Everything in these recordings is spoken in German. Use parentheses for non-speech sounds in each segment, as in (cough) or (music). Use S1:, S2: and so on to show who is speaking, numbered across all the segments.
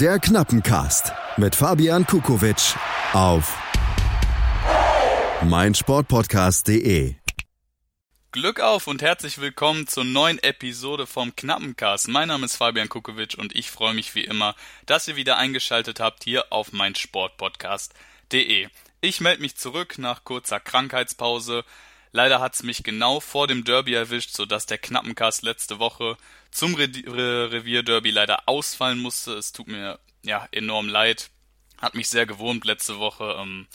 S1: Der Knappencast mit Fabian Kukowitsch auf meinsportpodcast.de.
S2: Glück auf und herzlich willkommen zur neuen Episode vom Knappencast. Mein Name ist Fabian Kukowitsch und ich freue mich wie immer, dass ihr wieder eingeschaltet habt hier auf meinsportpodcast.de. Ich melde mich zurück nach kurzer Krankheitspause. Leider hat's mich genau vor dem Derby erwischt, sodass der Knappencast letzte Woche zum Re Re Revierderby leider ausfallen musste. Es tut mir ja enorm leid. Hat mich sehr gewurmt letzte Woche. Ähm,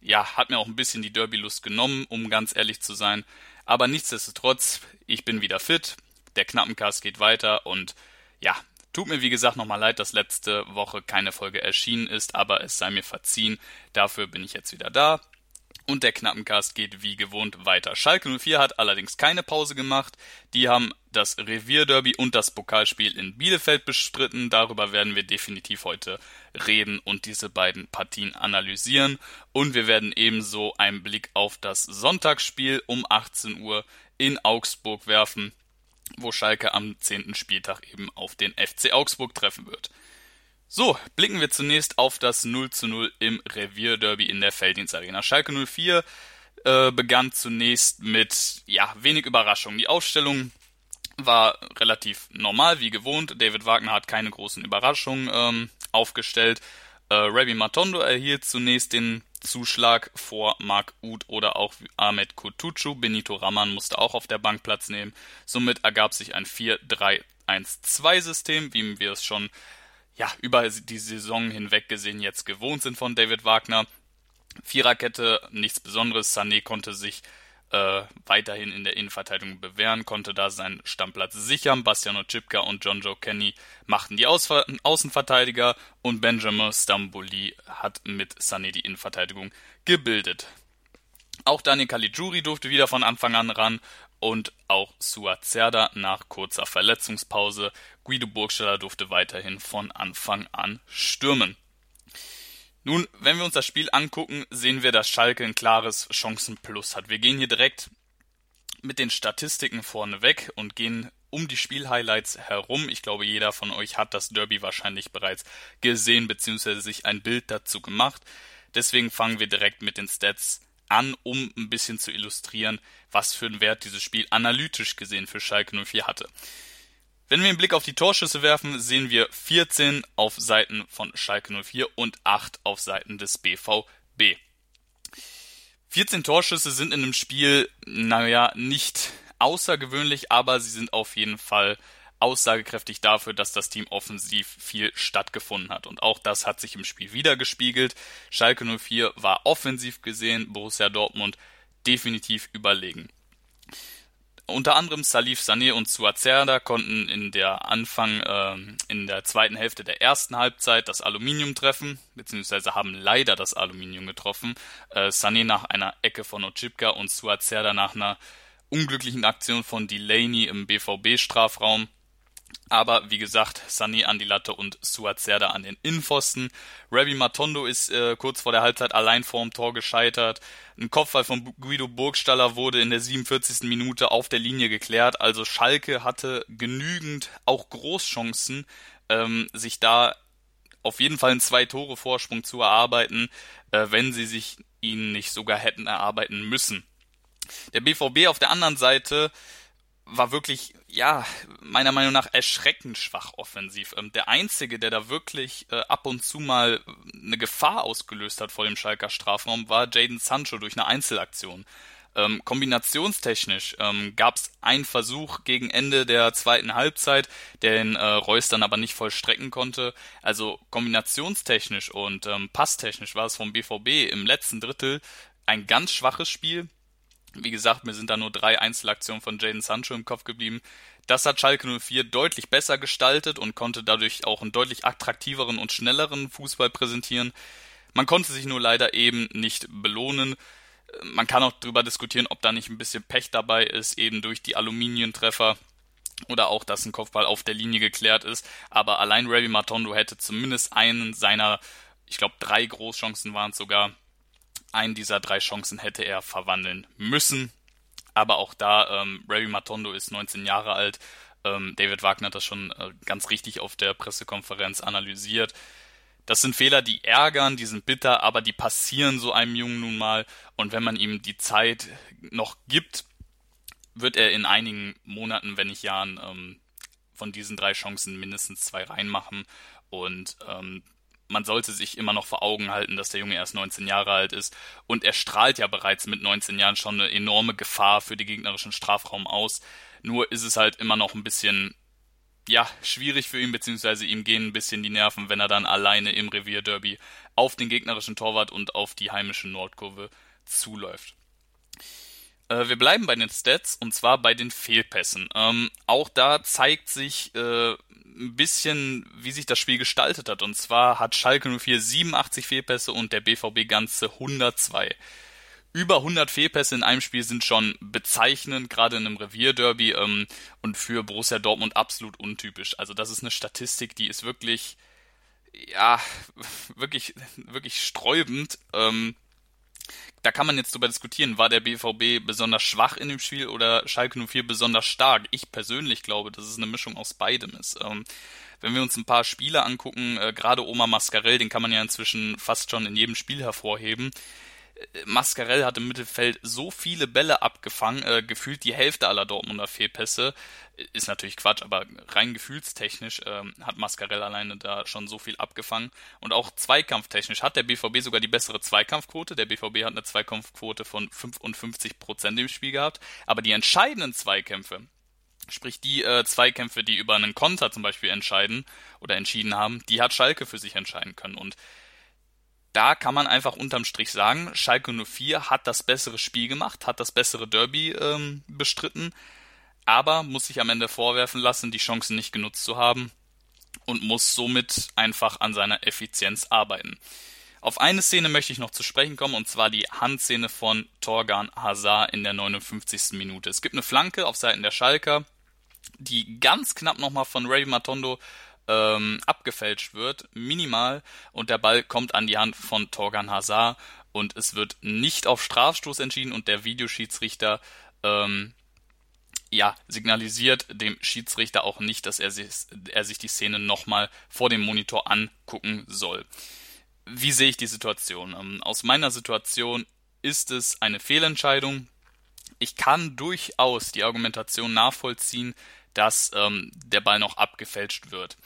S2: ja, hat mir auch ein bisschen die Derby-Lust genommen, um ganz ehrlich zu sein. Aber nichtsdestotrotz, ich bin wieder fit. Der Knappencast geht weiter und ja, tut mir wie gesagt nochmal leid, dass letzte Woche keine Folge erschienen ist, aber es sei mir verziehen. Dafür bin ich jetzt wieder da. Und der Knappencast geht wie gewohnt weiter. Schalke 04 hat allerdings keine Pause gemacht. Die haben das Revierderby und das Pokalspiel in Bielefeld bestritten. Darüber werden wir definitiv heute reden und diese beiden Partien analysieren. Und wir werden ebenso einen Blick auf das Sonntagsspiel um 18 Uhr in Augsburg werfen, wo Schalke am 10. Spieltag eben auf den FC Augsburg treffen wird. So, blicken wir zunächst auf das 0 zu 0 im Revierderby in der Felddienst Arena. Schalke 04 äh, begann zunächst mit, ja, wenig Überraschung. Die Aufstellung war relativ normal, wie gewohnt. David Wagner hat keine großen Überraschungen ähm, aufgestellt. Äh, Rabbi Matondo erhielt zunächst den Zuschlag vor Mark Uth oder auch Ahmed Kutucu. Benito Raman musste auch auf der Bank Platz nehmen. Somit ergab sich ein 4-3-1-2-System, wie wir es schon ja, über die Saison hinweg gesehen jetzt gewohnt sind von David Wagner. Viererkette, nichts Besonderes. Sané konnte sich äh, weiterhin in der Innenverteidigung bewähren, konnte da seinen Stammplatz sichern. Bastiano Chipka und John Joe Kenny machten die Ausver Außenverteidiger und Benjamin Stambouli hat mit Sané die Innenverteidigung gebildet. Auch Daniel Caligiuri durfte wieder von Anfang an ran und auch Suazerda nach kurzer Verletzungspause. Guido Burgstaller durfte weiterhin von Anfang an stürmen. Nun, wenn wir uns das Spiel angucken, sehen wir, dass Schalke ein klares Chancenplus hat. Wir gehen hier direkt mit den Statistiken vorneweg und gehen um die Spielhighlights herum. Ich glaube, jeder von euch hat das Derby wahrscheinlich bereits gesehen bzw. sich ein Bild dazu gemacht. Deswegen fangen wir direkt mit den Stats an, um ein bisschen zu illustrieren, was für einen Wert dieses Spiel analytisch gesehen für Schalke 04 hatte. Wenn wir einen Blick auf die Torschüsse werfen, sehen wir 14 auf Seiten von Schalke 04 und 8 auf Seiten des BVB. 14 Torschüsse sind in einem Spiel, naja, nicht außergewöhnlich, aber sie sind auf jeden Fall aussagekräftig dafür, dass das Team offensiv viel stattgefunden hat. Und auch das hat sich im Spiel wiedergespiegelt. Schalke 04 war offensiv gesehen, Borussia Dortmund definitiv überlegen. Unter anderem Salif Sané und Suazerda konnten in der Anfang, äh, in der zweiten Hälfte der ersten Halbzeit das Aluminium treffen, beziehungsweise haben leider das Aluminium getroffen. Äh, Sané nach einer Ecke von Ochipka und Suazerda nach einer unglücklichen Aktion von Delaney im BVB-Strafraum. Aber wie gesagt, Sunny an die Latte und Suazerda an den Innenpfosten. Rabbi Matondo ist äh, kurz vor der Halbzeit allein vorm Tor gescheitert. Ein Kopfball von Guido Burgstaller wurde in der 47. Minute auf der Linie geklärt. Also Schalke hatte genügend auch Großchancen, ähm, sich da auf jeden Fall einen Zwei-Tore-Vorsprung zu erarbeiten, äh, wenn sie sich ihn nicht sogar hätten erarbeiten müssen. Der BVB auf der anderen Seite war wirklich, ja, meiner Meinung nach erschreckend schwach offensiv. Ähm, der einzige, der da wirklich äh, ab und zu mal eine Gefahr ausgelöst hat vor dem Schalker Strafraum, war Jaden Sancho durch eine Einzelaktion. Ähm, kombinationstechnisch ähm, gab es einen Versuch gegen Ende der zweiten Halbzeit, den äh, Reus dann aber nicht vollstrecken konnte. Also kombinationstechnisch und ähm, passtechnisch war es vom BVB im letzten Drittel ein ganz schwaches Spiel wie gesagt, mir sind da nur drei Einzelaktionen von Jaden Sancho im Kopf geblieben. Das hat Schalke 04 deutlich besser gestaltet und konnte dadurch auch einen deutlich attraktiveren und schnelleren Fußball präsentieren. Man konnte sich nur leider eben nicht belohnen. Man kann auch darüber diskutieren, ob da nicht ein bisschen Pech dabei ist, eben durch die Aluminientreffer oder auch, dass ein Kopfball auf der Linie geklärt ist. Aber allein Ravi Matondo hätte zumindest einen seiner, ich glaube, drei Großchancen waren es sogar, einen dieser drei Chancen hätte er verwandeln müssen. Aber auch da, ähm, Ray Matondo ist 19 Jahre alt, Ähm, David Wagner hat das schon äh, ganz richtig auf der Pressekonferenz analysiert. Das sind Fehler, die ärgern, die sind bitter, aber die passieren so einem Jungen nun mal. Und wenn man ihm die Zeit noch gibt, wird er in einigen Monaten, wenn nicht Jahren, ähm, von diesen drei Chancen mindestens zwei reinmachen. Und ähm, man sollte sich immer noch vor Augen halten, dass der Junge erst 19 Jahre alt ist. Und er strahlt ja bereits mit 19 Jahren schon eine enorme Gefahr für den gegnerischen Strafraum aus. Nur ist es halt immer noch ein bisschen ja, schwierig für ihn, beziehungsweise ihm gehen ein bisschen die Nerven, wenn er dann alleine im Revierderby auf den gegnerischen Torwart und auf die heimische Nordkurve zuläuft. Äh, wir bleiben bei den Stats und zwar bei den Fehlpässen. Ähm, auch da zeigt sich äh, ein bisschen, wie sich das Spiel gestaltet hat. Und zwar hat Schalke 04 87 Fehlpässe und der BVB ganze 102 über 100 Fehlpässe in einem Spiel sind schon bezeichnend, gerade in einem Revierderby ähm, und für Borussia Dortmund absolut untypisch. Also das ist eine Statistik, die ist wirklich, ja, (laughs) wirklich, wirklich sträubend. Ähm, da kann man jetzt drüber diskutieren, war der BVB besonders schwach in dem Spiel oder Schalke 04 besonders stark? Ich persönlich glaube, dass es eine Mischung aus beidem ist. Ähm, wenn wir uns ein paar Spiele angucken, äh, gerade Oma Mascarell, den kann man ja inzwischen fast schon in jedem Spiel hervorheben, Mascarell hat im Mittelfeld so viele Bälle abgefangen, äh, gefühlt die Hälfte aller Dortmunder Fehlpässe. Ist natürlich Quatsch, aber rein gefühlstechnisch äh, hat Mascarell alleine da schon so viel abgefangen. Und auch zweikampftechnisch hat der BVB sogar die bessere Zweikampfquote. Der BVB hat eine Zweikampfquote von 55 Prozent im Spiel gehabt. Aber die entscheidenden Zweikämpfe, sprich die äh, Zweikämpfe, die über einen Konter zum Beispiel entscheiden oder entschieden haben, die hat Schalke für sich entscheiden können. Und da kann man einfach unterm Strich sagen, Schalke 04 hat das bessere Spiel gemacht, hat das bessere Derby ähm, bestritten, aber muss sich am Ende vorwerfen lassen, die Chancen nicht genutzt zu haben und muss somit einfach an seiner Effizienz arbeiten. Auf eine Szene möchte ich noch zu sprechen kommen, und zwar die Handszene von Torgan Hazard in der 59. Minute. Es gibt eine Flanke auf Seiten der Schalker, die ganz knapp nochmal von Ray Matondo ähm, abgefälscht wird, minimal, und der Ball kommt an die Hand von Torgan Hazard und es wird nicht auf Strafstoß entschieden und der Videoschiedsrichter ähm, ja, signalisiert dem Schiedsrichter auch nicht, dass er sich, er sich die Szene nochmal vor dem Monitor angucken soll. Wie sehe ich die Situation? Ähm, aus meiner Situation ist es eine Fehlentscheidung. Ich kann durchaus die Argumentation nachvollziehen, dass ähm, der Ball noch abgefälscht wird.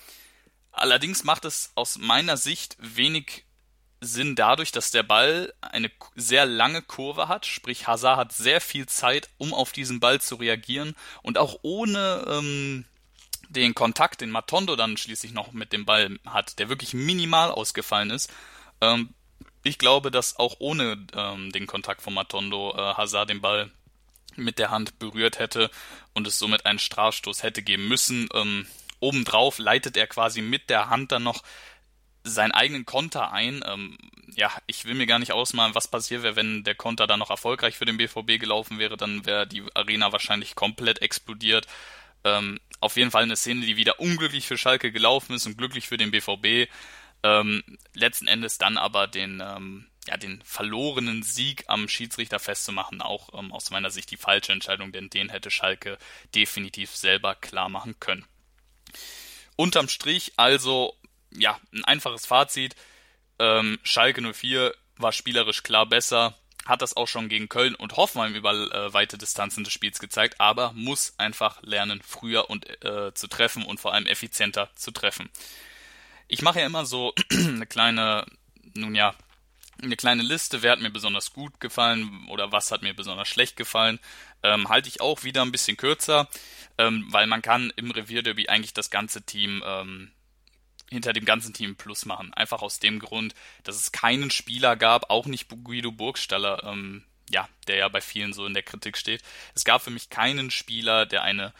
S2: Allerdings macht es aus meiner Sicht wenig Sinn dadurch, dass der Ball eine sehr lange Kurve hat, sprich Hazard hat sehr viel Zeit, um auf diesen Ball zu reagieren und auch ohne ähm, den Kontakt, den Matondo dann schließlich noch mit dem Ball hat, der wirklich minimal ausgefallen ist. Ähm, ich glaube, dass auch ohne ähm, den Kontakt von Matondo äh, Hazard den Ball mit der Hand berührt hätte und es somit einen Strafstoß hätte geben müssen. Ähm, obendrauf leitet er quasi mit der Hand dann noch seinen eigenen Konter ein. Ähm, ja, ich will mir gar nicht ausmalen, was passiert wäre, wenn der Konter dann noch erfolgreich für den BVB gelaufen wäre. Dann wäre die Arena wahrscheinlich komplett explodiert. Ähm, auf jeden Fall eine Szene, die wieder unglücklich für Schalke gelaufen ist und glücklich für den BVB. Ähm, letzten Endes dann aber den ähm, ja, den verlorenen Sieg am Schiedsrichter festzumachen, auch ähm, aus meiner Sicht die falsche Entscheidung, denn den hätte Schalke definitiv selber klar machen können. Unterm Strich also, ja, ein einfaches Fazit. Ähm, Schalke 04 war spielerisch klar besser, hat das auch schon gegen Köln und Hoffenheim über äh, weite Distanzen des Spiels gezeigt, aber muss einfach lernen, früher und äh, zu treffen und vor allem effizienter zu treffen. Ich mache ja immer so (clears throat) eine kleine, nun ja, eine kleine Liste, wer hat mir besonders gut gefallen oder was hat mir besonders schlecht gefallen. Ähm, halte ich auch wieder ein bisschen kürzer, ähm, weil man kann im Revierderby eigentlich das ganze Team ähm, hinter dem ganzen Team Plus machen. Einfach aus dem Grund, dass es keinen Spieler gab, auch nicht Guido Burgstaller, ähm, ja, der ja bei vielen so in der Kritik steht. Es gab für mich keinen Spieler, der eine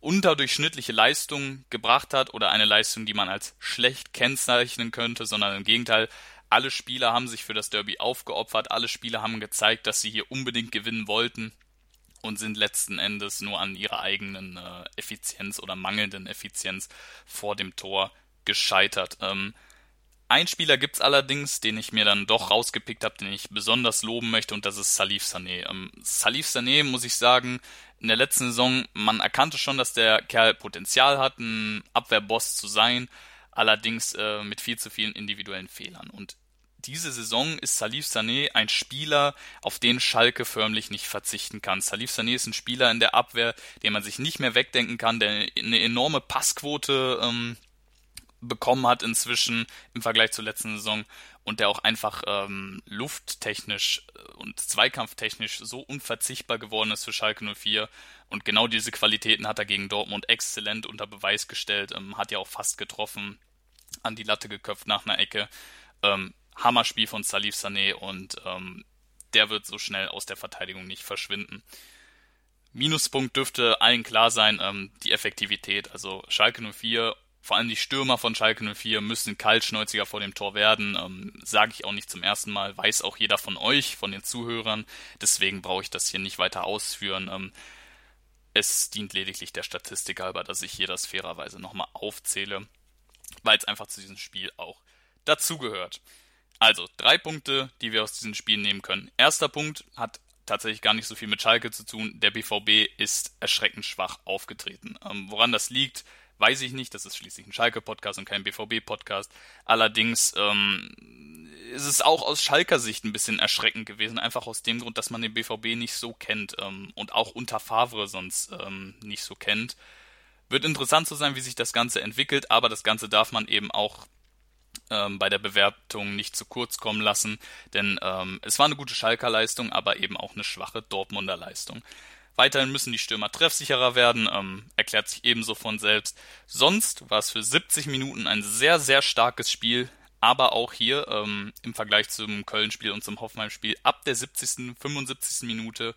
S2: unterdurchschnittliche Leistung gebracht hat oder eine Leistung, die man als schlecht kennzeichnen könnte, sondern im Gegenteil alle Spieler haben sich für das Derby aufgeopfert, alle Spieler haben gezeigt, dass sie hier unbedingt gewinnen wollten und sind letzten Endes nur an ihrer eigenen äh, Effizienz oder mangelnden Effizienz vor dem Tor gescheitert. Ähm, Ein Spieler gibt's allerdings, den ich mir dann doch rausgepickt habe, den ich besonders loben möchte, und das ist Salif Sané. Ähm, Salif Sané, muss ich sagen, in der letzten Saison, man erkannte schon, dass der Kerl Potenzial hat, ein Abwehrboss zu sein, allerdings äh, mit viel zu vielen individuellen Fehlern. Und diese Saison ist Salif Sané ein Spieler, auf den Schalke förmlich nicht verzichten kann. Salif Sané ist ein Spieler in der Abwehr, den man sich nicht mehr wegdenken kann, der eine enorme Passquote ähm, bekommen hat inzwischen im Vergleich zur letzten Saison und der auch einfach ähm, lufttechnisch äh, und zweikampftechnisch so unverzichtbar geworden ist für Schalke 04 und genau diese Qualitäten hat er gegen Dortmund exzellent unter Beweis gestellt, ähm, hat ja auch fast getroffen, an die Latte geköpft nach einer Ecke. Ähm, Hammerspiel von Salif Sané und ähm, der wird so schnell aus der Verteidigung nicht verschwinden. Minuspunkt dürfte allen klar sein, ähm, die Effektivität. Also Schalke 04 vor allem die Stürmer von Schalke 04 müssen kaltschnäuziger vor dem Tor werden. Ähm, Sage ich auch nicht zum ersten Mal, weiß auch jeder von euch, von den Zuhörern. Deswegen brauche ich das hier nicht weiter ausführen. Ähm, es dient lediglich der Statistik halber, dass ich hier das fairerweise nochmal aufzähle, weil es einfach zu diesem Spiel auch dazugehört. Also, drei Punkte, die wir aus diesem Spiel nehmen können. Erster Punkt hat tatsächlich gar nicht so viel mit Schalke zu tun. Der BVB ist erschreckend schwach aufgetreten. Ähm, woran das liegt, weiß ich nicht. Das ist schließlich ein Schalke-Podcast und kein BVB-Podcast. Allerdings ähm, ist es auch aus Schalker Sicht ein bisschen erschreckend gewesen, einfach aus dem Grund, dass man den BVB nicht so kennt ähm, und auch unter Favre sonst ähm, nicht so kennt. Wird interessant zu sein, wie sich das Ganze entwickelt, aber das Ganze darf man eben auch ähm, bei der Bewertung nicht zu kurz kommen lassen, denn ähm, es war eine gute Schalker Leistung, aber eben auch eine schwache Dortmunder Leistung. Weiterhin müssen die Stürmer treffsicherer werden, ähm, erklärt sich ebenso von selbst. Sonst war es für 70 Minuten ein sehr, sehr starkes Spiel, aber auch hier ähm, im Vergleich zum Köln-Spiel und zum Hoffenheim-Spiel ab der 70., 75. Minute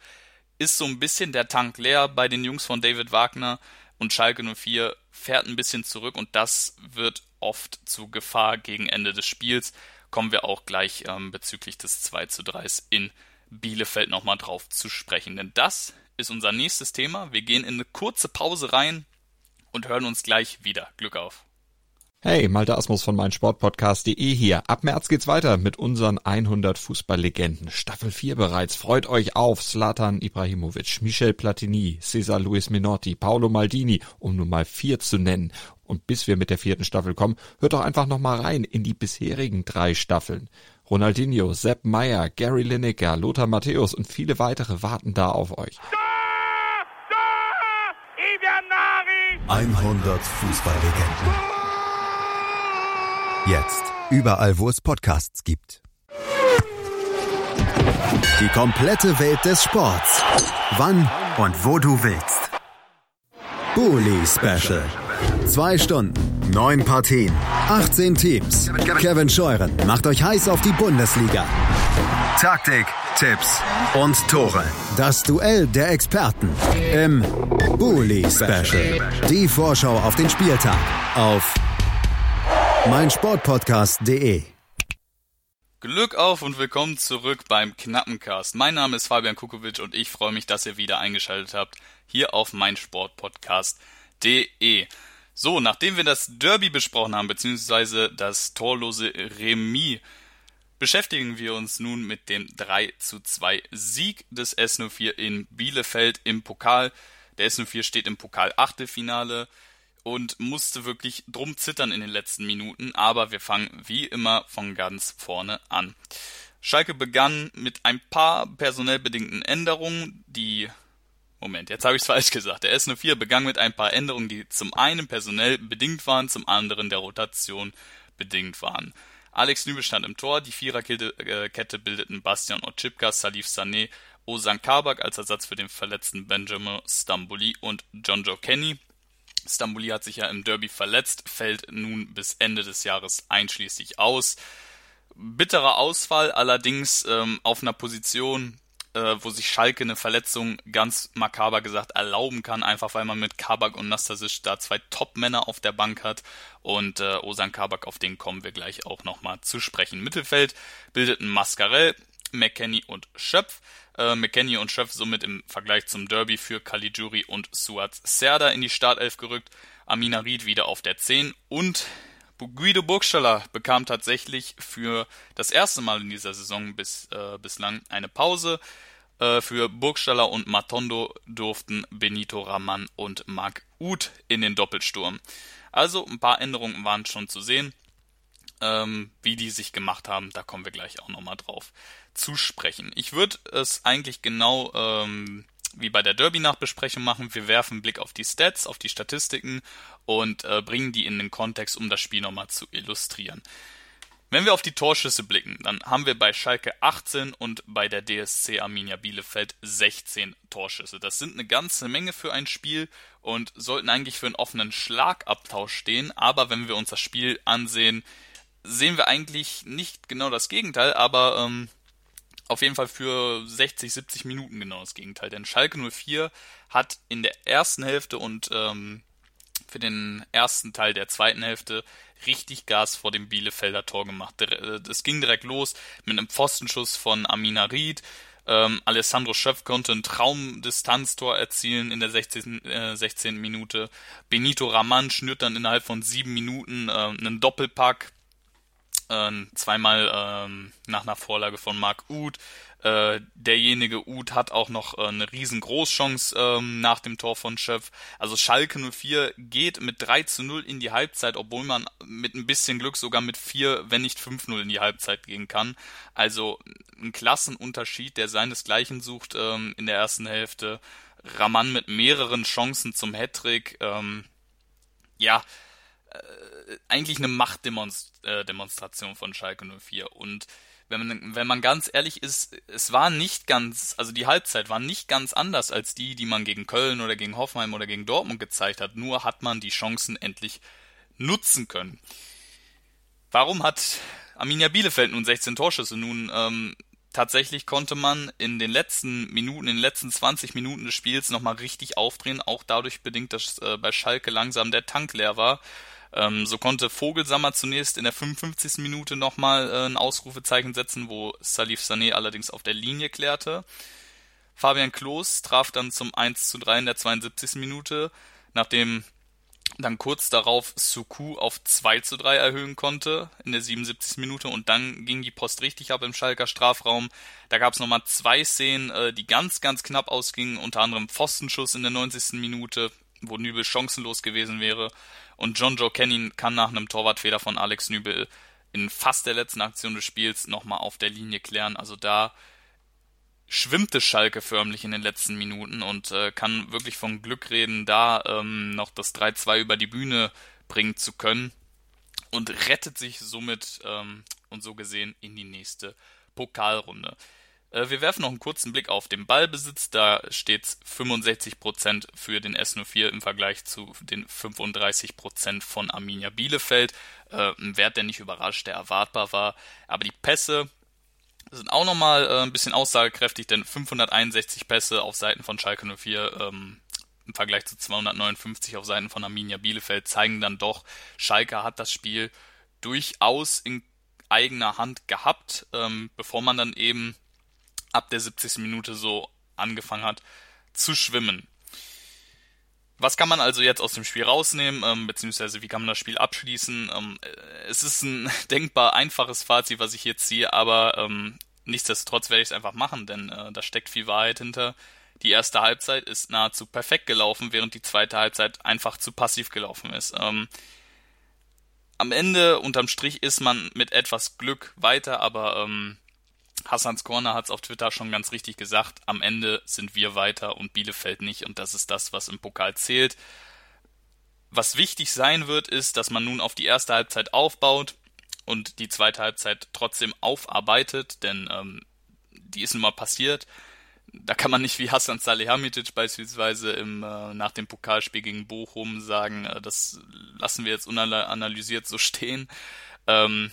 S2: ist so ein bisschen der Tank leer bei den Jungs von David Wagner und Schalke 04 fährt ein bisschen zurück und das wird oft zu Gefahr gegen Ende des Spiels. Kommen wir auch gleich ähm, bezüglich des 2 zu 3 in Bielefeld nochmal drauf zu sprechen. Denn das ist unser nächstes Thema. Wir gehen in eine kurze Pause rein und hören uns gleich wieder. Glück auf.
S3: Hey, Malte Asmus von meinsportpodcast.de hier. Ab März geht's weiter mit unseren 100 Fußballlegenden. Staffel 4 bereits. Freut euch auf Zlatan Ibrahimovic, Michel Platini, Cesar Luis Minotti, Paolo Maldini, um nur mal vier zu nennen. Und bis wir mit der vierten Staffel kommen, hört doch einfach noch mal rein in die bisherigen drei Staffeln. Ronaldinho, Sepp Meyer, Gary Lineker, Lothar Matthäus und viele weitere warten da auf euch.
S1: 100 Fußballlegenden. Jetzt überall, wo es Podcasts gibt. Die komplette Welt des Sports. Wann und wo du willst. Bully Special. Zwei Stunden, neun Partien, 18 Teams. Kevin Scheuren macht euch heiß auf die Bundesliga. Taktik, Tipps und Tore. Das Duell der Experten im Bully Special. Die Vorschau auf den Spieltag auf meinsportpodcast.de.
S2: Glück auf und willkommen zurück beim Knappencast. Mein Name ist Fabian Kukovic und ich freue mich, dass ihr wieder eingeschaltet habt hier auf meinsportpodcast.de. So, nachdem wir das Derby besprochen haben, beziehungsweise das torlose Remis, beschäftigen wir uns nun mit dem 3 zu 2 Sieg des S04 in Bielefeld im Pokal. Der S04 steht im Pokal Achtelfinale und musste wirklich drum zittern in den letzten Minuten, aber wir fangen wie immer von ganz vorne an. Schalke begann mit ein paar personell bedingten Änderungen, die Moment, jetzt habe ich es falsch gesagt. Der S04 begann mit ein paar Änderungen, die zum einen personell bedingt waren, zum anderen der Rotation bedingt waren. Alex Nübel stand im Tor, die Viererkette äh, bildeten Bastian Otschipka, Salif Sané, Ozan Kabak als Ersatz für den verletzten Benjamin Stambouli und John Joe Kenny. Stambouli hat sich ja im Derby verletzt, fällt nun bis Ende des Jahres einschließlich aus. Bitterer Ausfall allerdings ähm, auf einer Position, äh, wo sich Schalke eine Verletzung ganz makaber gesagt erlauben kann, einfach weil man mit Kabak und Nastasic da zwei Top-Männer auf der Bank hat und äh, Osan Kabak, auf den kommen wir gleich auch nochmal zu sprechen. Mittelfeld bildeten Mascarell, McKenny und Schöpf. Äh, McKenny und Schöpf somit im Vergleich zum Derby für Caligiuri und Suat Serda in die Startelf gerückt. Amina Ried wieder auf der 10 und Guido Burgstaller bekam tatsächlich für das erste Mal in dieser Saison bis, äh, bislang eine Pause. Äh, für Burgstaller und Matondo durften Benito Raman und Marc Uth in den Doppelsturm. Also ein paar Änderungen waren schon zu sehen. Ähm, wie die sich gemacht haben, da kommen wir gleich auch nochmal drauf zu sprechen. Ich würde es eigentlich genau ähm, wie bei der Derby-Nachbesprechung machen. Wir werfen einen Blick auf die Stats, auf die Statistiken und äh, bringen die in den Kontext, um das Spiel nochmal zu illustrieren. Wenn wir auf die Torschüsse blicken, dann haben wir bei Schalke 18 und bei der DSC Arminia Bielefeld 16 Torschüsse. Das sind eine ganze Menge für ein Spiel und sollten eigentlich für einen offenen Schlagabtausch stehen. Aber wenn wir uns das Spiel ansehen, sehen wir eigentlich nicht genau das Gegenteil, aber ähm, auf jeden Fall für 60, 70 Minuten genau das Gegenteil. Denn Schalke 04 hat in der ersten Hälfte und ähm, für den ersten Teil der zweiten Hälfte richtig Gas vor dem Bielefelder Tor gemacht. Es äh, ging direkt los mit einem Pfostenschuss von Amina Ried. Ähm, Alessandro Schöpf konnte ein Traumdistanztor erzielen in der 16, äh, 16. Minute. Benito Raman schnürt dann innerhalb von sieben Minuten äh, einen Doppelpack äh, zweimal ähm, nach einer Vorlage von Marc Uth. Äh, derjenige Uth hat auch noch äh, eine riesen Großchance ähm, nach dem Tor von Schöpf. Also Schalke 04 geht mit 3 zu 0 in die Halbzeit, obwohl man mit ein bisschen Glück sogar mit 4, wenn nicht 5-0 in die Halbzeit gehen kann. Also ein Klassenunterschied, der seinesgleichen sucht ähm, in der ersten Hälfte. Raman mit mehreren Chancen zum Hattrick. Ähm, ja, äh, eigentlich eine Machtdemonstration äh, von Schalke 04. Und wenn man, wenn man ganz ehrlich ist, es war nicht ganz, also die Halbzeit war nicht ganz anders als die, die man gegen Köln oder gegen Hoffenheim oder gegen Dortmund gezeigt hat. Nur hat man die Chancen endlich nutzen können. Warum hat Arminia Bielefeld nun 16 Torschüsse? Nun, ähm, tatsächlich konnte man in den letzten Minuten, in den letzten 20 Minuten des Spiels nochmal richtig aufdrehen, auch dadurch bedingt, dass äh, bei Schalke langsam der Tank leer war ähm, so konnte Vogelsammer zunächst in der 55. Minute nochmal äh, ein Ausrufezeichen setzen, wo Salif Sané allerdings auf der Linie klärte. Fabian Klos traf dann zum 1 zu 3 in der 72. Minute, nachdem dann kurz darauf Suku auf 2 zu 3 erhöhen konnte in der 77. Minute und dann ging die Post richtig ab im Schalker Strafraum. Da gab es nochmal zwei Szenen, äh, die ganz, ganz knapp ausgingen, unter anderem Pfostenschuss in der 90. Minute, wo Nübel chancenlos gewesen wäre und John Joe Kenny kann nach einem Torwartfehler von Alex Nübel in fast der letzten Aktion des Spiels nochmal auf der Linie klären. Also da schwimmte Schalke förmlich in den letzten Minuten und äh, kann wirklich von Glück reden, da ähm, noch das 3-2 über die Bühne bringen zu können und rettet sich somit ähm, und so gesehen in die nächste Pokalrunde. Äh, wir werfen noch einen kurzen Blick auf den Ballbesitz. Da steht 65% für den S04 im Vergleich zu den 35% von Arminia Bielefeld. Äh, ein Wert, der nicht überrascht, der erwartbar war. Aber die Pässe sind auch nochmal äh, ein bisschen aussagekräftig, denn 561 Pässe auf Seiten von Schalke 04 ähm, im Vergleich zu 259 auf Seiten von Arminia Bielefeld zeigen dann doch, Schalke hat das Spiel durchaus in eigener Hand gehabt, ähm, bevor man dann eben ab der 70. Minute so angefangen hat zu schwimmen. Was kann man also jetzt aus dem Spiel rausnehmen, ähm, beziehungsweise wie kann man das Spiel abschließen? Ähm, äh, es ist ein (laughs) denkbar einfaches Fazit, was ich hier ziehe, aber ähm, nichtsdestotrotz werde ich es einfach machen, denn äh, da steckt viel Wahrheit hinter. Die erste Halbzeit ist nahezu perfekt gelaufen, während die zweite Halbzeit einfach zu passiv gelaufen ist. Ähm, am Ende, unterm Strich, ist man mit etwas Glück weiter, aber ähm, Hassans Corner hat es auf Twitter schon ganz richtig gesagt. Am Ende sind wir weiter und Bielefeld nicht. Und das ist das, was im Pokal zählt. Was wichtig sein wird, ist, dass man nun auf die erste Halbzeit aufbaut und die zweite Halbzeit trotzdem aufarbeitet, denn ähm, die ist nun mal passiert. Da kann man nicht wie Hassan Salihamidzic beispielsweise im, äh, nach dem Pokalspiel gegen Bochum sagen, äh, das lassen wir jetzt unanalysiert so stehen. Ähm,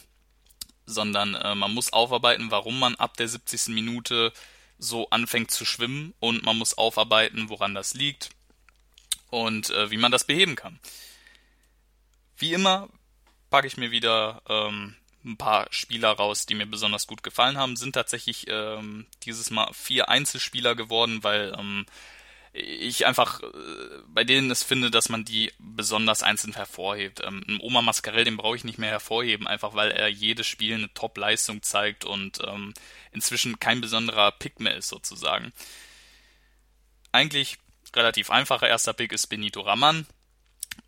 S2: sondern äh, man muss aufarbeiten, warum man ab der 70. Minute so anfängt zu schwimmen und man muss aufarbeiten, woran das liegt und äh, wie man das beheben kann. Wie immer packe ich mir wieder ähm, ein paar Spieler raus, die mir besonders gut gefallen haben. Sind tatsächlich ähm, dieses Mal vier Einzelspieler geworden, weil ähm, ich einfach äh, bei denen es finde, dass man die besonders einzeln hervorhebt. Ähm, Oma Mascarell, den brauche ich nicht mehr hervorheben, einfach weil er jedes Spiel eine Top-Leistung zeigt und ähm, inzwischen kein besonderer Pick mehr ist sozusagen. Eigentlich relativ einfacher erster Pick ist Benito Raman.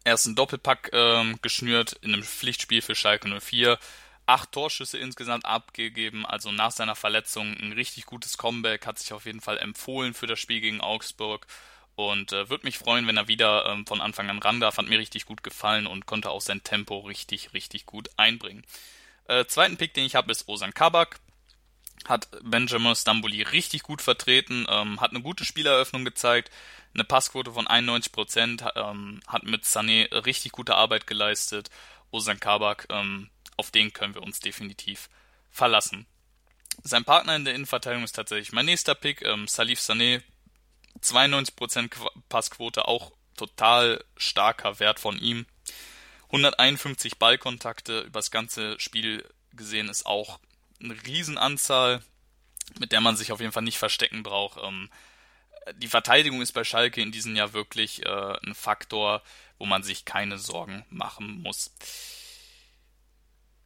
S2: Er ist ein Doppelpack ähm, geschnürt in einem Pflichtspiel für Schalke 04 acht Torschüsse insgesamt abgegeben, also nach seiner Verletzung ein richtig gutes Comeback, hat sich auf jeden Fall empfohlen für das Spiel gegen Augsburg und äh, würde mich freuen, wenn er wieder ähm, von Anfang an ran darf. Hat mir richtig gut gefallen und konnte auch sein Tempo richtig, richtig gut einbringen. Äh, zweiten Pick, den ich habe, ist Osan Kabak. Hat Benjamin Stamboli richtig gut vertreten, ähm, hat eine gute Spieleröffnung gezeigt, eine Passquote von 91%, ähm, hat mit Sané richtig gute Arbeit geleistet. Osan Kabak ähm, auf den können wir uns definitiv verlassen. Sein Partner in der Innenverteidigung ist tatsächlich mein nächster Pick, ähm, Salif Sané. 92% Passquote, auch total starker Wert von ihm. 151 Ballkontakte übers ganze Spiel gesehen ist auch eine Riesenanzahl, mit der man sich auf jeden Fall nicht verstecken braucht. Ähm, die Verteidigung ist bei Schalke in diesem Jahr wirklich äh, ein Faktor, wo man sich keine Sorgen machen muss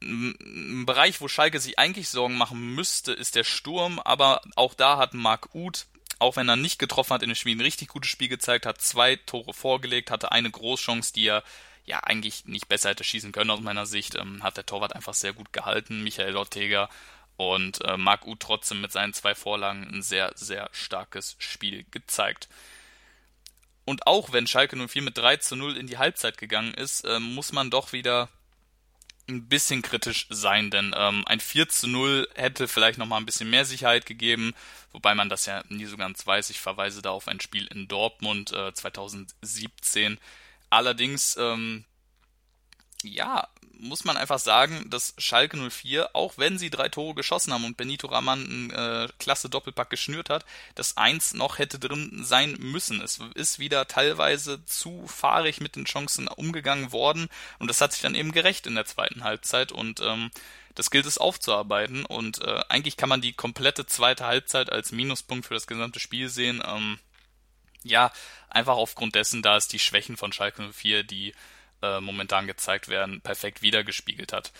S2: ein Bereich, wo Schalke sich eigentlich Sorgen machen müsste, ist der Sturm, aber auch da hat Marc Uth, auch wenn er nicht getroffen hat in dem Spiel, ein richtig gutes Spiel gezeigt, hat zwei Tore vorgelegt, hatte eine Großchance, die er ja eigentlich nicht besser hätte schießen können aus meiner Sicht, ähm, hat der Torwart einfach sehr gut gehalten, Michael Ortega. Und äh, Marc Uth trotzdem mit seinen zwei Vorlagen ein sehr, sehr starkes Spiel gezeigt. Und auch wenn Schalke 04 mit 3 zu 0 in die Halbzeit gegangen ist, äh, muss man doch wieder ein bisschen kritisch sein, denn ähm, ein 4 zu 0 hätte vielleicht nochmal ein bisschen mehr Sicherheit gegeben, wobei man das ja nie so ganz weiß. Ich verweise da auf ein Spiel in Dortmund äh, 2017. Allerdings ähm, ja, muss man einfach sagen, dass Schalke 04, auch wenn sie drei Tore geschossen haben und Benito Raman einen äh, klasse Doppelpack geschnürt hat, das Eins noch hätte drin sein müssen. Es ist wieder teilweise zu fahrig mit den Chancen umgegangen worden und das hat sich dann eben gerecht in der zweiten Halbzeit und ähm, das gilt es aufzuarbeiten und äh, eigentlich kann man die komplette zweite Halbzeit als Minuspunkt für das gesamte Spiel sehen. Ähm, ja, einfach aufgrund dessen, da es die Schwächen von Schalke 04, die äh, momentan gezeigt werden, perfekt wiedergespiegelt hat.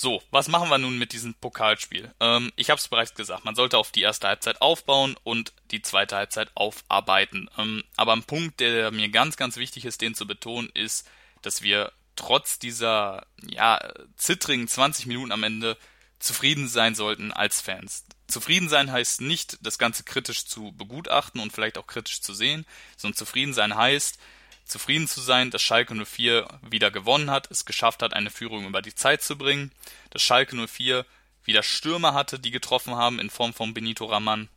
S2: So, was machen wir nun mit diesem Pokalspiel? Ähm, ich habe es bereits gesagt, man sollte auf die erste Halbzeit aufbauen und die zweite Halbzeit aufarbeiten. Ähm, aber ein Punkt, der mir ganz, ganz wichtig ist, den zu betonen, ist, dass wir trotz dieser ja, zittrigen 20 Minuten am Ende zufrieden sein sollten als Fans. Zufrieden sein heißt nicht, das Ganze kritisch zu begutachten und vielleicht auch kritisch zu sehen, sondern zufrieden sein heißt, zufrieden zu sein, dass Schalke 04 wieder gewonnen hat, es geschafft hat, eine Führung über die Zeit zu bringen, dass Schalke 04 wieder Stürmer hatte, die getroffen haben in Form von Benito Raman.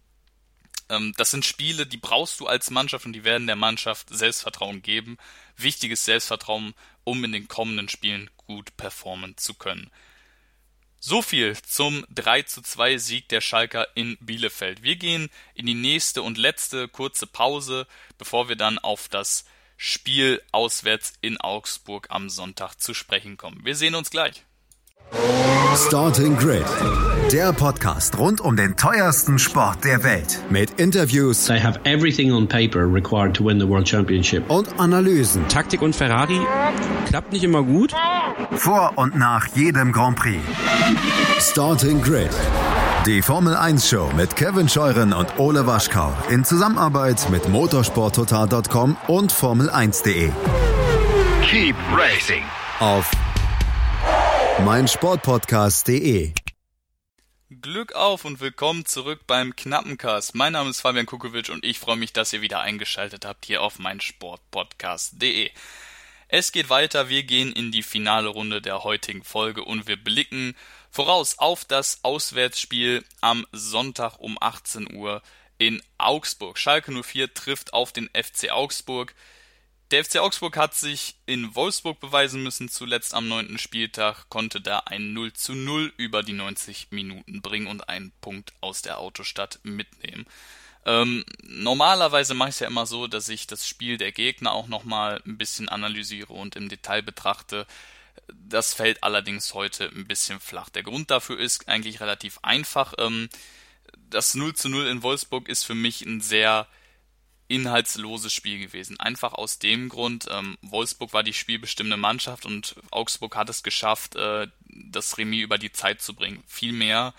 S2: Ähm, das sind Spiele, die brauchst du als Mannschaft und die werden der Mannschaft Selbstvertrauen geben. Wichtiges Selbstvertrauen, um in den kommenden Spielen gut performen zu können. So viel zum 3 zu 2 Sieg der Schalker in Bielefeld. Wir gehen in die nächste und letzte kurze Pause, bevor wir dann auf das Spiel auswärts in Augsburg am Sonntag zu sprechen kommen. Wir sehen uns gleich.
S1: Starting Grid, der Podcast rund um den teuersten Sport der Welt mit Interviews.
S4: They have everything on paper required to win the World Championship.
S1: Und Analysen.
S5: Taktik und Ferrari klappt nicht immer gut.
S1: Vor und nach jedem Grand Prix. Starting Grid die Formel 1 Show mit Kevin Scheuren und Ole Waschkau in Zusammenarbeit mit motorsporttotal.com und Formel1.de. Keep racing auf meinsportpodcast.de.
S2: Glück auf und willkommen zurück beim Knappencast. Mein Name ist Fabian Kukowitsch und ich freue mich, dass ihr wieder eingeschaltet habt hier auf meinsportpodcast.de. Es geht weiter, wir gehen in die finale Runde der heutigen Folge und wir blicken voraus auf das Auswärtsspiel am Sonntag um 18 Uhr in Augsburg. Schalke 04 trifft auf den FC Augsburg. Der FC Augsburg hat sich in Wolfsburg beweisen müssen, zuletzt am neunten Spieltag, konnte da ein 0 zu 0 über die 90 Minuten bringen und einen Punkt aus der Autostadt mitnehmen. Ähm, normalerweise mache ich es ja immer so, dass ich das Spiel der Gegner auch nochmal ein bisschen analysiere und im Detail betrachte. Das fällt allerdings heute ein bisschen flach. Der Grund dafür ist eigentlich relativ einfach. Ähm, das 0 zu 0 in Wolfsburg ist für mich ein sehr inhaltsloses Spiel gewesen. Einfach aus dem Grund, ähm, Wolfsburg war die spielbestimmende Mannschaft und Augsburg hat es geschafft, äh, das Remis über die Zeit zu bringen. Vielmehr,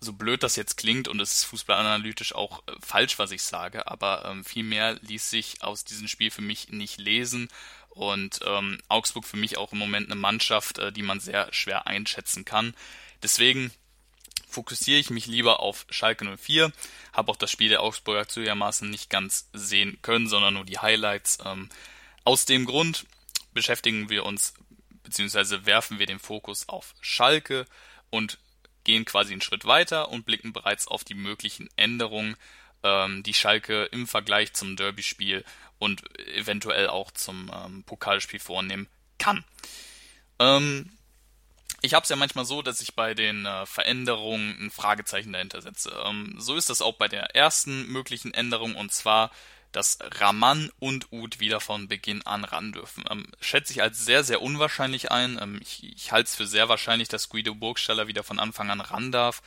S2: so blöd das jetzt klingt und es ist fußballanalytisch auch äh, falsch, was ich sage, aber ähm, viel ließ sich aus diesem Spiel für mich nicht lesen und ähm, Augsburg für mich auch im Moment eine Mannschaft, äh, die man sehr schwer einschätzen kann. Deswegen fokussiere ich mich lieber auf Schalke 04, habe auch das Spiel der Augsburger zugegebenermaßen nicht ganz sehen können, sondern nur die Highlights. Ähm, aus dem Grund beschäftigen wir uns beziehungsweise werfen wir den Fokus auf Schalke und gehen quasi einen Schritt weiter und blicken bereits auf die möglichen Änderungen, ähm, die Schalke im Vergleich zum Derby-Spiel und eventuell auch zum ähm, Pokalspiel vornehmen kann. Ähm, ich habe es ja manchmal so, dass ich bei den äh, Veränderungen ein Fragezeichen dahinter setze. Ähm, so ist das auch bei der ersten möglichen Änderung und zwar, dass Raman und Ud wieder von Beginn an ran dürfen. Ähm, schätze ich als sehr, sehr unwahrscheinlich ein. Ähm, ich ich halte es für sehr wahrscheinlich, dass Guido Burgstaller wieder von Anfang an ran darf.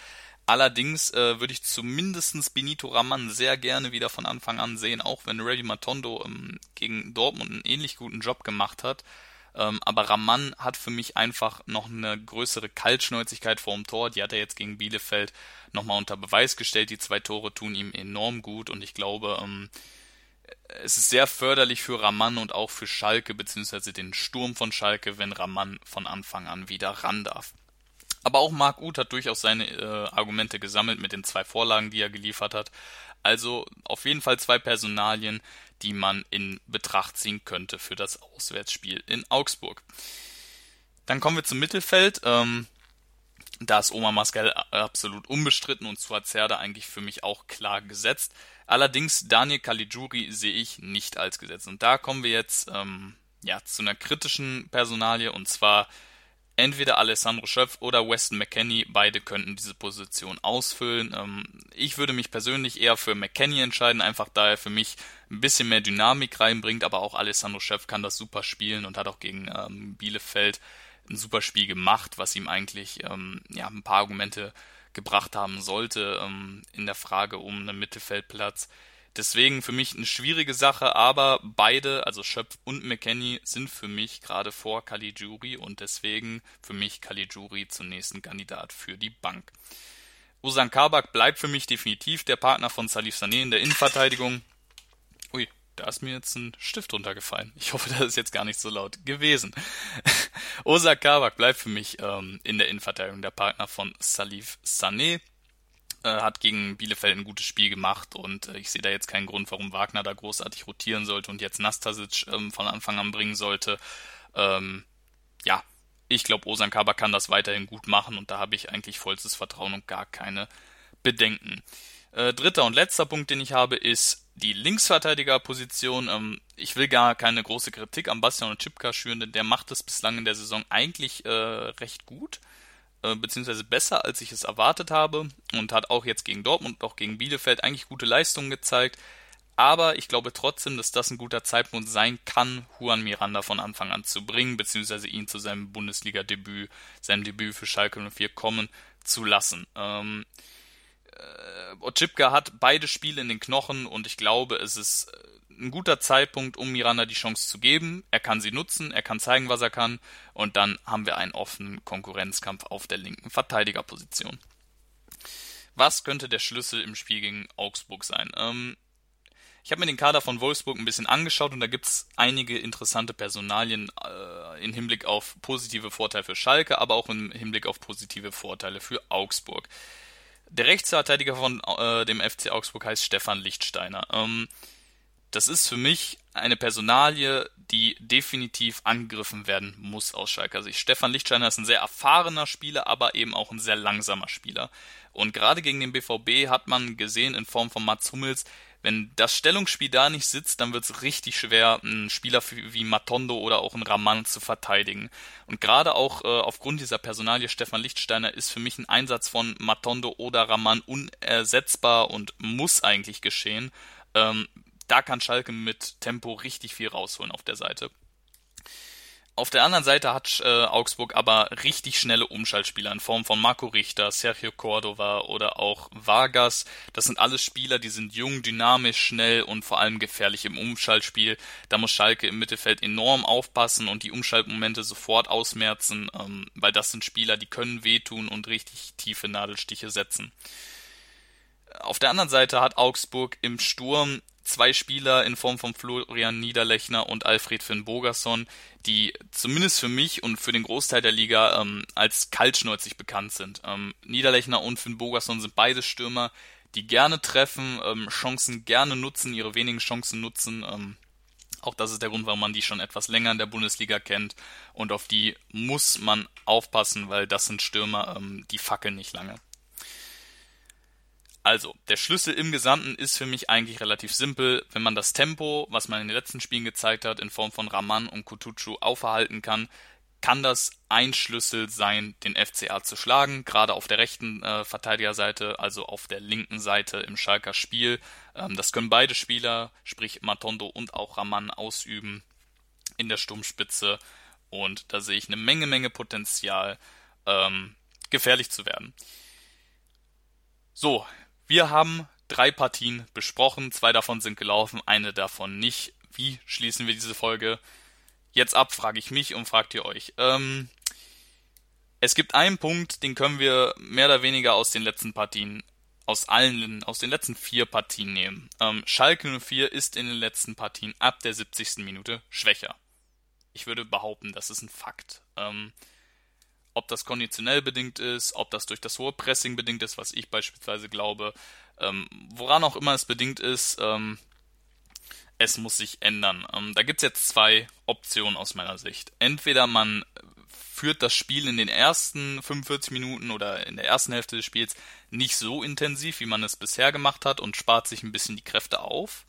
S2: Allerdings äh, würde ich zumindestens Benito Raman sehr gerne wieder von Anfang an sehen, auch wenn Reddy Matondo ähm, gegen Dortmund einen ähnlich guten Job gemacht hat. Ähm, aber Raman hat für mich einfach noch eine größere Kaltschnäuzigkeit vor dem Tor. Die hat er jetzt gegen Bielefeld nochmal unter Beweis gestellt. Die zwei Tore tun ihm enorm gut und ich glaube, ähm, es ist sehr förderlich für Raman und auch für Schalke, beziehungsweise den Sturm von Schalke, wenn Raman von Anfang an wieder ran darf. Aber auch Marc Uth hat durchaus seine äh, Argumente gesammelt mit den zwei Vorlagen, die er geliefert hat. Also auf jeden Fall zwei Personalien, die man in Betracht ziehen könnte für das Auswärtsspiel in Augsburg. Dann kommen wir zum Mittelfeld. Ähm, da ist Oma Maskel absolut unbestritten und Suazerda eigentlich für mich auch klar gesetzt. Allerdings Daniel Caligiuri sehe ich nicht als gesetzt. Und da kommen wir jetzt ähm, ja, zu einer kritischen Personalie und zwar entweder Alessandro Schöpf oder Weston McKenney, beide könnten diese Position ausfüllen. Ähm, ich würde mich persönlich eher für McKenney entscheiden, einfach da er für mich ein bisschen mehr Dynamik reinbringt, aber auch Alessandro Schöpf kann das super spielen und hat auch gegen ähm, Bielefeld ein super Spiel gemacht, was ihm eigentlich ähm, ja, ein paar Argumente gebracht haben sollte in der Frage um einen Mittelfeldplatz. Deswegen für mich eine schwierige Sache, aber beide, also Schöpf und McKenny, sind für mich gerade vor Caligiuri und deswegen für mich Caligiuri zunächst ein Kandidat für die Bank. Usan Kabak bleibt für mich definitiv der Partner von Salif Sané in der Innenverteidigung. Ui, da ist mir jetzt ein Stift runtergefallen. Ich hoffe, das ist jetzt gar nicht so laut gewesen. (laughs) Osa Kabak bleibt für mich ähm, in der Innenverteidigung der Partner von Salif Sané. Äh, hat gegen Bielefeld ein gutes Spiel gemacht und äh, ich sehe da jetzt keinen Grund, warum Wagner da großartig rotieren sollte und jetzt Nastasic ähm, von Anfang an bringen sollte. Ähm, ja, ich glaube, Osan Kaba kann das weiterhin gut machen und da habe ich eigentlich vollstes Vertrauen und gar keine Bedenken. Äh, dritter und letzter Punkt, den ich habe, ist die Linksverteidigerposition. Ähm, ich will gar keine große Kritik am Bastian und Chipka schüren, denn der macht es bislang in der Saison eigentlich recht gut. Äh, beziehungsweise besser, als ich es erwartet habe und hat auch jetzt gegen Dortmund und auch gegen Bielefeld eigentlich gute Leistungen gezeigt. Aber ich glaube trotzdem, dass das ein guter Zeitpunkt sein kann, Juan Miranda von Anfang an zu bringen, beziehungsweise ihn zu seinem Bundesliga-Debüt, seinem Debüt für Schalke 04 kommen zu lassen. Ähm, äh, Otschipka hat beide Spiele in den Knochen und ich glaube, es ist äh, ein guter Zeitpunkt, um Miranda die Chance zu geben. Er kann sie nutzen, er kann zeigen, was er kann und dann haben wir einen offenen Konkurrenzkampf auf der linken Verteidigerposition. Was könnte der Schlüssel im Spiel gegen Augsburg sein? Ähm, ich habe mir den Kader von Wolfsburg ein bisschen angeschaut und da gibt es einige interessante Personalien äh, im Hinblick auf positive Vorteile für Schalke, aber auch im Hinblick auf positive Vorteile für Augsburg. Der Rechtsverteidiger von äh, dem FC Augsburg heißt Stefan Lichtsteiner. Ähm, das ist für mich eine Personalie, die definitiv angegriffen werden muss aus Schalker Sicht. Stefan Lichtsteiner ist ein sehr erfahrener Spieler, aber eben auch ein sehr langsamer Spieler. Und gerade gegen den BVB hat man gesehen in Form von Mats Hummels, wenn das Stellungsspiel da nicht sitzt, dann wird es richtig schwer, einen Spieler wie Matondo oder auch einen Raman zu verteidigen. Und gerade auch äh, aufgrund dieser Personalie Stefan Lichtsteiner ist für mich ein Einsatz von Matondo oder Raman unersetzbar und muss eigentlich geschehen. Ähm, da kann Schalke mit Tempo richtig viel rausholen auf der Seite. Auf der anderen Seite hat äh, Augsburg aber richtig schnelle Umschaltspieler in Form von Marco Richter, Sergio Cordova oder auch Vargas. Das sind alles Spieler, die sind jung, dynamisch, schnell und vor allem gefährlich im Umschaltspiel. Da muss Schalke im Mittelfeld enorm aufpassen und die Umschaltmomente sofort ausmerzen, ähm, weil das sind Spieler, die können wehtun und richtig tiefe Nadelstiche setzen. Auf der anderen Seite hat Augsburg im Sturm zwei Spieler in Form von Florian Niederlechner und Alfred Finn Bogerson, die zumindest für mich und für den Großteil der Liga ähm, als kaltschnäuzig bekannt sind. Ähm, Niederlechner und Finn Bogerson sind beide Stürmer, die gerne treffen, ähm, Chancen gerne nutzen, ihre wenigen Chancen nutzen. Ähm, auch das ist der Grund, warum man die schon etwas länger in der Bundesliga kennt. Und auf die muss man aufpassen, weil das sind Stürmer, ähm, die fackeln nicht lange. Also, der Schlüssel im Gesamten ist für mich eigentlich relativ simpel. Wenn man das Tempo, was man in den letzten Spielen gezeigt hat, in Form von Raman und Kutucu aufhalten kann, kann das ein Schlüssel sein, den FCA zu schlagen, gerade auf der rechten äh, Verteidigerseite, also auf der linken Seite im Schalker Spiel. Ähm, das können beide Spieler, sprich Matondo und auch Raman, ausüben in der Sturmspitze. Und da sehe ich eine Menge, Menge Potenzial, ähm, gefährlich zu werden. So, wir haben drei Partien besprochen, zwei davon sind gelaufen, eine davon nicht. Wie schließen wir diese Folge jetzt ab, frage ich mich und fragt ihr euch. Ähm, es gibt einen Punkt, den können wir mehr oder weniger aus den letzten Partien, aus allen, aus den letzten vier Partien nehmen. Ähm, Schalke 04 ist in den letzten Partien ab der 70. Minute schwächer. Ich würde behaupten, das ist ein Fakt. Ähm, ob das konditionell bedingt ist, ob das durch das hohe Pressing bedingt ist, was ich beispielsweise glaube, ähm, woran auch immer es bedingt ist, ähm, es muss sich ändern. Ähm, da gibt's jetzt zwei Optionen aus meiner Sicht. Entweder man führt das Spiel in den ersten 45 Minuten oder in der ersten Hälfte des Spiels nicht so intensiv, wie man es bisher gemacht hat und spart sich ein bisschen die Kräfte auf.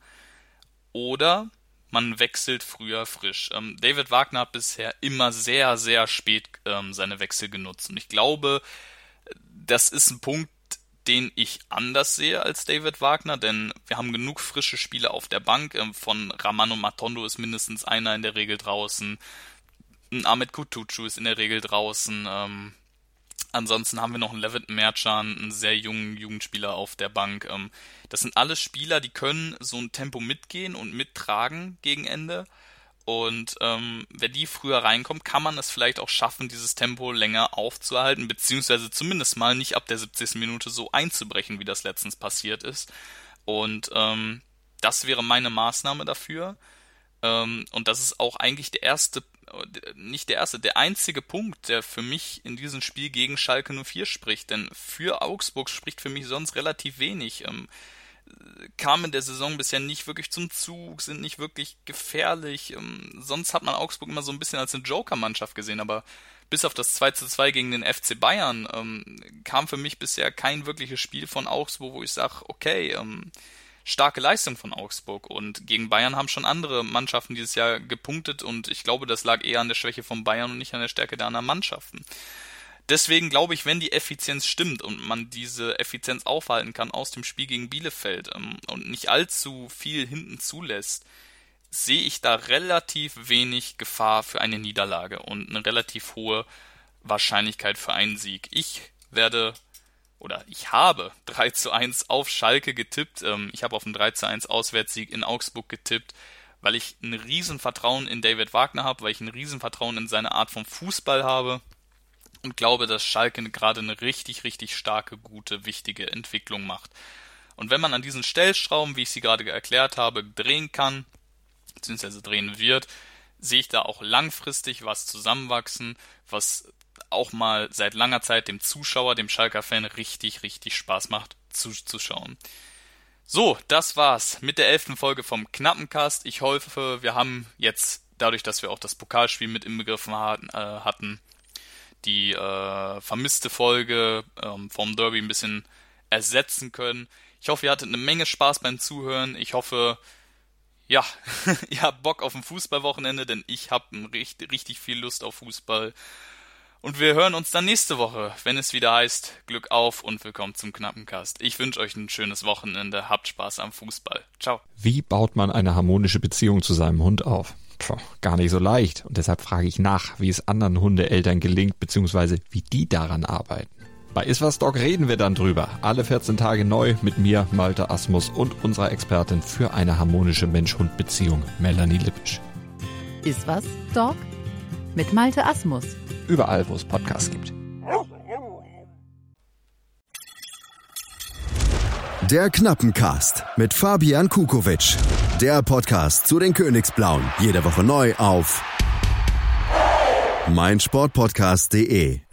S2: Oder man wechselt früher frisch. Ähm, David Wagner hat bisher immer sehr, sehr spät ähm, seine Wechsel genutzt. Und ich glaube, das ist ein Punkt, den ich anders sehe als David Wagner, denn wir haben genug frische Spiele auf der Bank. Ähm, von Ramano Matondo ist mindestens einer in der Regel draußen. Ahmed Kutucu ist in der Regel draußen. Ähm, Ansonsten haben wir noch einen Levitt Merchan, einen sehr jungen Jugendspieler auf der Bank. Ähm, das sind alles Spieler, die können so ein Tempo mitgehen und mittragen gegen Ende. Und ähm, wenn die früher reinkommt, kann man es vielleicht auch schaffen, dieses Tempo länger aufzuhalten, beziehungsweise zumindest mal nicht ab der 70. Minute so einzubrechen, wie das letztens passiert ist. Und ähm, das wäre meine Maßnahme dafür. Ähm, und das ist auch eigentlich der erste nicht der erste, der einzige Punkt, der für mich in diesem Spiel gegen Schalke 04 spricht, denn für Augsburg spricht für mich sonst relativ wenig. Ähm, kam in der Saison bisher nicht wirklich zum Zug, sind nicht wirklich gefährlich. Ähm, sonst hat man Augsburg immer so ein bisschen als eine Joker-Mannschaft gesehen, aber bis auf das 2 zu 2 gegen den FC Bayern ähm, kam für mich bisher kein wirkliches Spiel von Augsburg, wo ich sage, okay, ähm, starke Leistung von Augsburg. Und gegen Bayern haben schon andere Mannschaften dieses Jahr gepunktet und ich glaube, das lag eher an der Schwäche von Bayern und nicht an der Stärke der anderen Mannschaften. Deswegen glaube ich, wenn die Effizienz stimmt und man diese Effizienz aufhalten kann aus dem Spiel gegen Bielefeld ähm, und nicht allzu viel hinten zulässt, sehe ich da relativ wenig Gefahr für eine Niederlage und eine relativ hohe Wahrscheinlichkeit für einen Sieg. Ich werde oder ich habe 3 zu 1 auf Schalke getippt. Ähm, ich habe auf einen 3 zu 1 Auswärtssieg in Augsburg getippt, weil ich ein Riesenvertrauen in David Wagner habe, weil ich ein Riesenvertrauen in seine Art von Fußball habe und glaube, dass Schalke gerade eine richtig, richtig starke, gute, wichtige Entwicklung macht. Und wenn man an diesen Stellschrauben, wie ich sie gerade erklärt habe, drehen kann, beziehungsweise drehen wird, sehe ich da auch langfristig was zusammenwachsen, was auch mal seit langer Zeit dem Zuschauer, dem Schalker-Fan richtig, richtig Spaß macht zuzuschauen. So, das war's mit der elften Folge vom Knappencast. Ich hoffe, wir haben jetzt, dadurch, dass wir auch das Pokalspiel mit inbegriffen hatten, äh, hatten die äh, vermisste Folge ähm, vom Derby ein bisschen ersetzen können. Ich hoffe, ihr hattet eine Menge Spaß beim Zuhören. Ich hoffe, ja, (laughs) ihr habt Bock auf ein Fußballwochenende, denn ich habe richtig, richtig viel Lust auf Fußball. Und wir hören uns dann nächste Woche, wenn es wieder heißt, Glück auf und willkommen zum Knappencast. Ich wünsche euch ein schönes Wochenende, habt Spaß am Fußball. Ciao.
S3: Wie baut man eine harmonische Beziehung zu seinem Hund auf? Puh, gar nicht so leicht. Und deshalb frage ich nach, wie es anderen Hundeeltern gelingt, beziehungsweise wie die daran arbeiten. Bei Iswas Dog reden wir dann drüber. Alle 14 Tage neu mit mir, Malte Asmus und unserer Expertin für eine harmonische Mensch-Hund-Beziehung, Melanie Lippisch.
S6: Iswas Dog mit Malte Asmus.
S3: Überall, wo es Podcasts gibt.
S1: Der Knappencast mit Fabian Kukowitsch. Der Podcast zu den Königsblauen. Jede Woche neu auf meinsportpodcast.de.